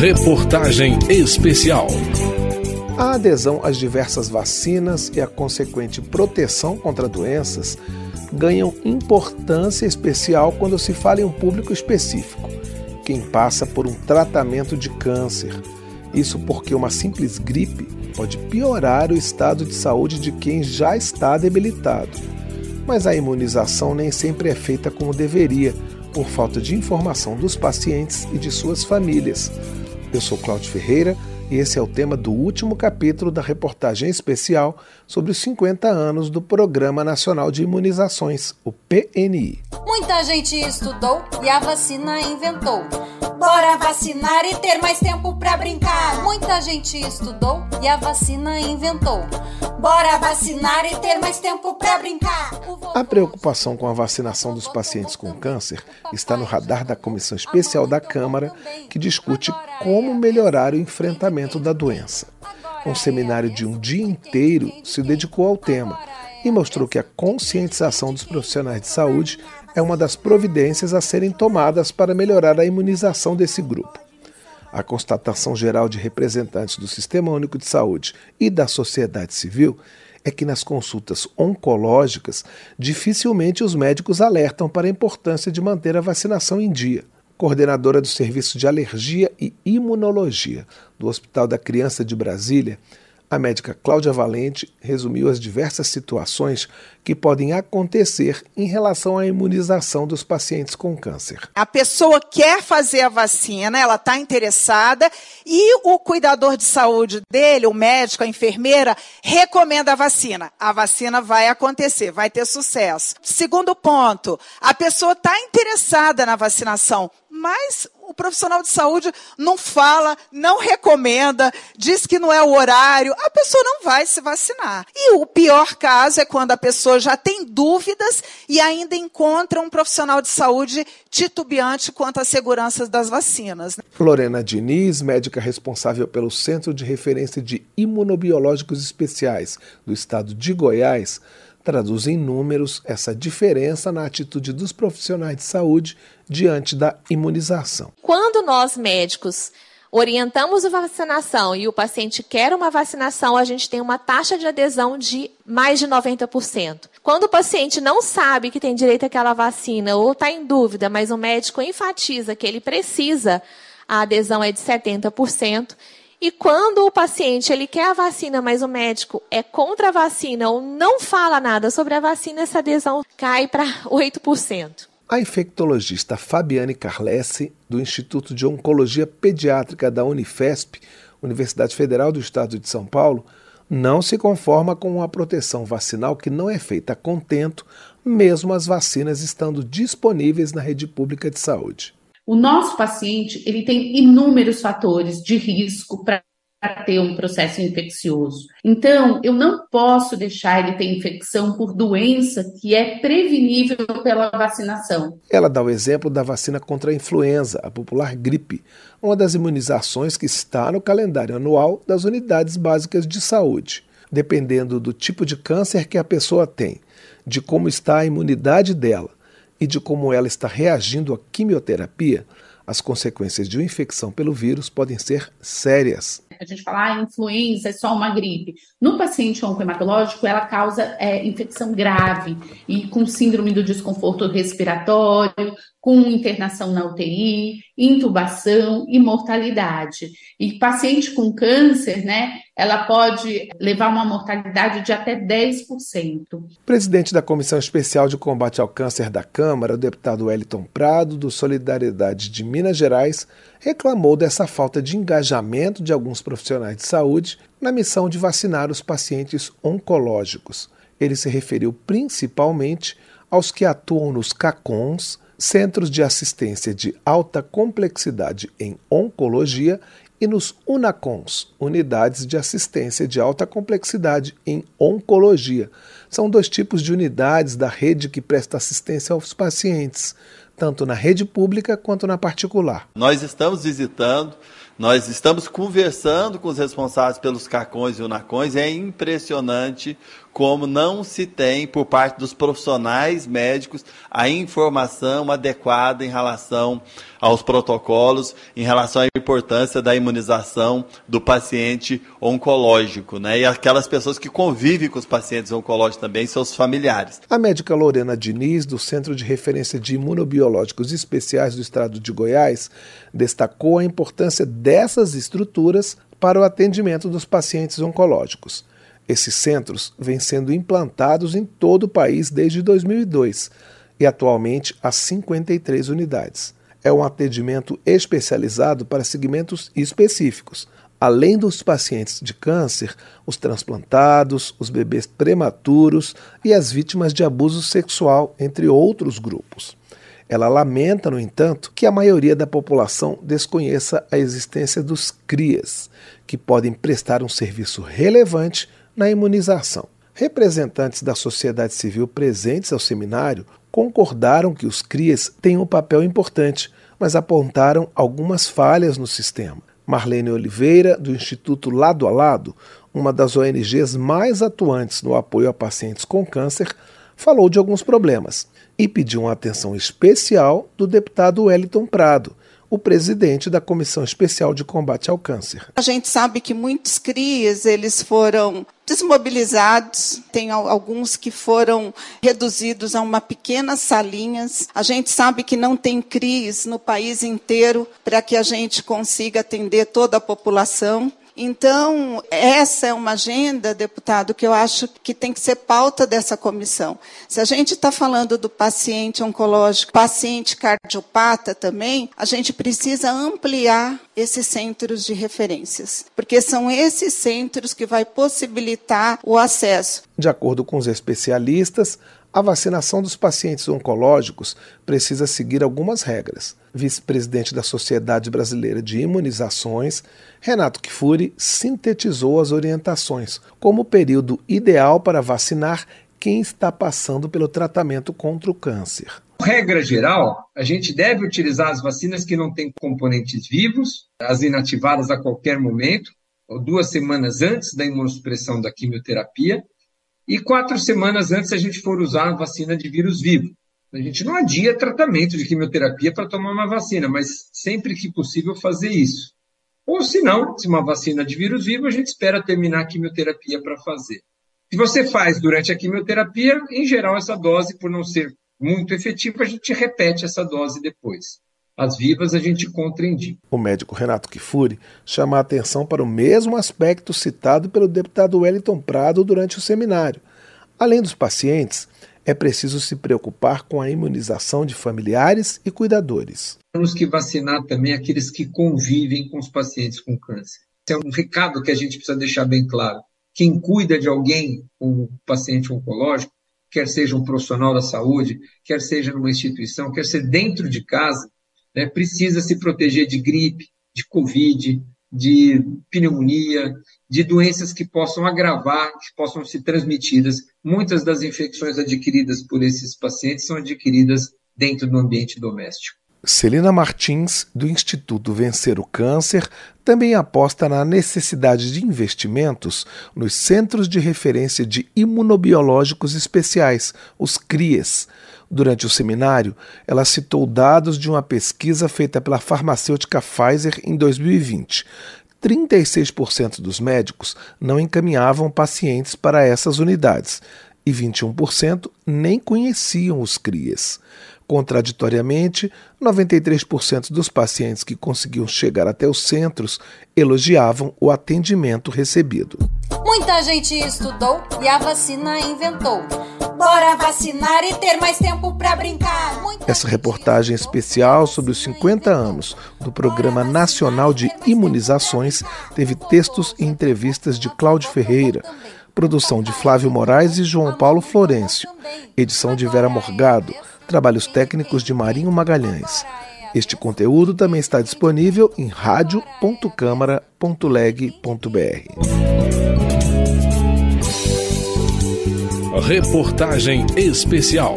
Reportagem Especial. A adesão às diversas vacinas e a consequente proteção contra doenças ganham importância especial quando se fala em um público específico, quem passa por um tratamento de câncer. Isso porque uma simples gripe pode piorar o estado de saúde de quem já está debilitado. Mas a imunização nem sempre é feita como deveria, por falta de informação dos pacientes e de suas famílias. Eu sou Cláudio Ferreira e esse é o tema do último capítulo da reportagem especial sobre os 50 anos do Programa Nacional de Imunizações, o PNI. Muita gente estudou e a vacina inventou. Bora vacinar e ter mais tempo para brincar. Muita gente estudou e a vacina inventou. Bora vacinar e ter mais tempo para brincar. A preocupação com a vacinação dos pacientes com câncer está no radar da Comissão Especial da Câmara, que discute como melhorar o enfrentamento da doença. Um seminário de um dia inteiro se dedicou ao tema e mostrou que a conscientização dos profissionais de saúde é uma das providências a serem tomadas para melhorar a imunização desse grupo. A constatação geral de representantes do Sistema Único de Saúde e da sociedade civil é que nas consultas oncológicas, dificilmente os médicos alertam para a importância de manter a vacinação em dia. Coordenadora do Serviço de Alergia e Imunologia do Hospital da Criança de Brasília, a médica Cláudia Valente resumiu as diversas situações que podem acontecer em relação à imunização dos pacientes com câncer. A pessoa quer fazer a vacina, ela está interessada e o cuidador de saúde dele, o médico, a enfermeira, recomenda a vacina. A vacina vai acontecer, vai ter sucesso. Segundo ponto, a pessoa está interessada na vacinação, mas o profissional de saúde não fala, não recomenda, diz que não é o horário, a pessoa não vai se vacinar. E o pior caso é quando a pessoa já tem dúvidas e ainda encontra um profissional de saúde titubeante quanto à segurança das vacinas. Né? Lorena Diniz, médica responsável pelo Centro de Referência de Imunobiológicos Especiais do estado de Goiás, traduz em números essa diferença na atitude dos profissionais de saúde diante da imunização. Quando nós médicos orientamos a vacinação e o paciente quer uma vacinação, a gente tem uma taxa de adesão de mais de 90%. Quando o paciente não sabe que tem direito àquela vacina ou está em dúvida, mas o médico enfatiza que ele precisa, a adesão é de 70%. E quando o paciente ele quer a vacina, mas o médico é contra a vacina ou não fala nada sobre a vacina, essa adesão cai para 8%. A infectologista Fabiane Carlesse, do Instituto de Oncologia Pediátrica da Unifesp, Universidade Federal do Estado de São Paulo, não se conforma com uma proteção vacinal que não é feita a contento, mesmo as vacinas estando disponíveis na rede pública de saúde. O nosso paciente ele tem inúmeros fatores de risco para ter um processo infeccioso. Então, eu não posso deixar ele ter infecção por doença que é prevenível pela vacinação. Ela dá o exemplo da vacina contra a influenza, a popular gripe, uma das imunizações que está no calendário anual das unidades básicas de saúde. Dependendo do tipo de câncer que a pessoa tem, de como está a imunidade dela e de como ela está reagindo à quimioterapia, as consequências de uma infecção pelo vírus podem ser sérias. A gente fala, ah, influenza é só uma gripe. No paciente oncohematológico, ela causa é, infecção grave e com síndrome do desconforto respiratório, com internação na UTI, intubação e mortalidade. E paciente com câncer, né, ela pode levar uma mortalidade de até 10%. Presidente da Comissão Especial de Combate ao Câncer da Câmara, o deputado Wellington Prado, do Solidariedade de Minas Gerais, reclamou dessa falta de engajamento de alguns profissionais de saúde na missão de vacinar os pacientes oncológicos. Ele se referiu principalmente aos que atuam nos CACONs, Centros de Assistência de Alta Complexidade em Oncologia, e nos UNACONs, Unidades de Assistência de Alta Complexidade em Oncologia. São dois tipos de unidades da rede que presta assistência aos pacientes, tanto na rede pública quanto na particular. Nós estamos visitando nós estamos conversando com os responsáveis pelos CACONs e UNACONs é impressionante como não se tem por parte dos profissionais médicos a informação adequada em relação aos protocolos, em relação à importância da imunização do paciente oncológico, né? E aquelas pessoas que convivem com os pacientes oncológicos também, seus familiares. A médica Lorena Diniz, do Centro de Referência de Imunobiológicos Especiais do Estado de Goiás, destacou a importância dessas estruturas para o atendimento dos pacientes oncológicos. Esses centros vêm sendo implantados em todo o país desde 2002 e atualmente há 53 unidades. É um atendimento especializado para segmentos específicos. Além dos pacientes de câncer, os transplantados, os bebês prematuros e as vítimas de abuso sexual, entre outros grupos. Ela lamenta, no entanto, que a maioria da população desconheça a existência dos CRIAS, que podem prestar um serviço relevante na imunização. Representantes da sociedade civil presentes ao seminário concordaram que os CRIAs têm um papel importante, mas apontaram algumas falhas no sistema. Marlene Oliveira, do Instituto Lado a Lado, uma das ONGs mais atuantes no apoio a pacientes com câncer, falou de alguns problemas e pediu uma atenção especial do deputado Wellington Prado, o presidente da Comissão Especial de Combate ao Câncer. A gente sabe que muitos CRIs eles foram desmobilizados, tem alguns que foram reduzidos a uma pequena salinhas. A gente sabe que não tem CRIs no país inteiro para que a gente consiga atender toda a população. Então, essa é uma agenda, deputado, que eu acho que tem que ser pauta dessa comissão. Se a gente está falando do paciente oncológico, paciente cardiopata também, a gente precisa ampliar esses centros de referências, porque são esses centros que vai possibilitar o acesso. De acordo com os especialistas, a vacinação dos pacientes oncológicos precisa seguir algumas regras. Vice-presidente da Sociedade Brasileira de Imunizações, Renato Kifuri sintetizou as orientações como o período ideal para vacinar quem está passando pelo tratamento contra o câncer. Regra geral, a gente deve utilizar as vacinas que não têm componentes vivos, as inativadas a qualquer momento, ou duas semanas antes da imunossupressão da quimioterapia, e quatro semanas antes a gente for usar a vacina de vírus vivo. A gente não adia tratamento de quimioterapia para tomar uma vacina, mas sempre que possível fazer isso. Ou se não, se uma vacina de vírus vivo, a gente espera terminar a quimioterapia para fazer. Se você faz durante a quimioterapia, em geral, essa dose, por não ser muito efetiva, a gente repete essa dose depois. As vivas a gente contraindica. O médico Renato Kifuri chama a atenção para o mesmo aspecto citado pelo deputado Wellington Prado durante o seminário. Além dos pacientes, é preciso se preocupar com a imunização de familiares e cuidadores. Temos que vacinar também aqueles que convivem com os pacientes com câncer. Esse é um recado que a gente precisa deixar bem claro. Quem cuida de alguém um paciente oncológico, quer seja um profissional da saúde, quer seja numa instituição, quer ser dentro de casa, né, precisa se proteger de gripe, de Covid, de pneumonia, de doenças que possam agravar, que possam ser transmitidas. Muitas das infecções adquiridas por esses pacientes são adquiridas dentro do ambiente doméstico. Celina Martins, do Instituto Vencer o Câncer, também aposta na necessidade de investimentos nos Centros de Referência de Imunobiológicos Especiais, os CRIES. Durante o seminário, ela citou dados de uma pesquisa feita pela farmacêutica Pfizer em 2020. 36% dos médicos não encaminhavam pacientes para essas unidades e 21% nem conheciam os CRIAs. Contraditoriamente, 93% dos pacientes que conseguiam chegar até os centros elogiavam o atendimento recebido. Muita gente estudou e a vacina inventou. Bora vacinar e ter mais tempo para brincar. Muita Essa reportagem especial sobre os 50 anos do Programa Nacional de Imunizações teve textos e entrevistas de Cláudio Ferreira, produção de Flávio Moraes e João Paulo Florencio, edição de Vera Morgado. trabalhos técnicos de Marinho Magalhães. Este conteúdo também está disponível em radio.câmara.leg.br. Reportagem especial.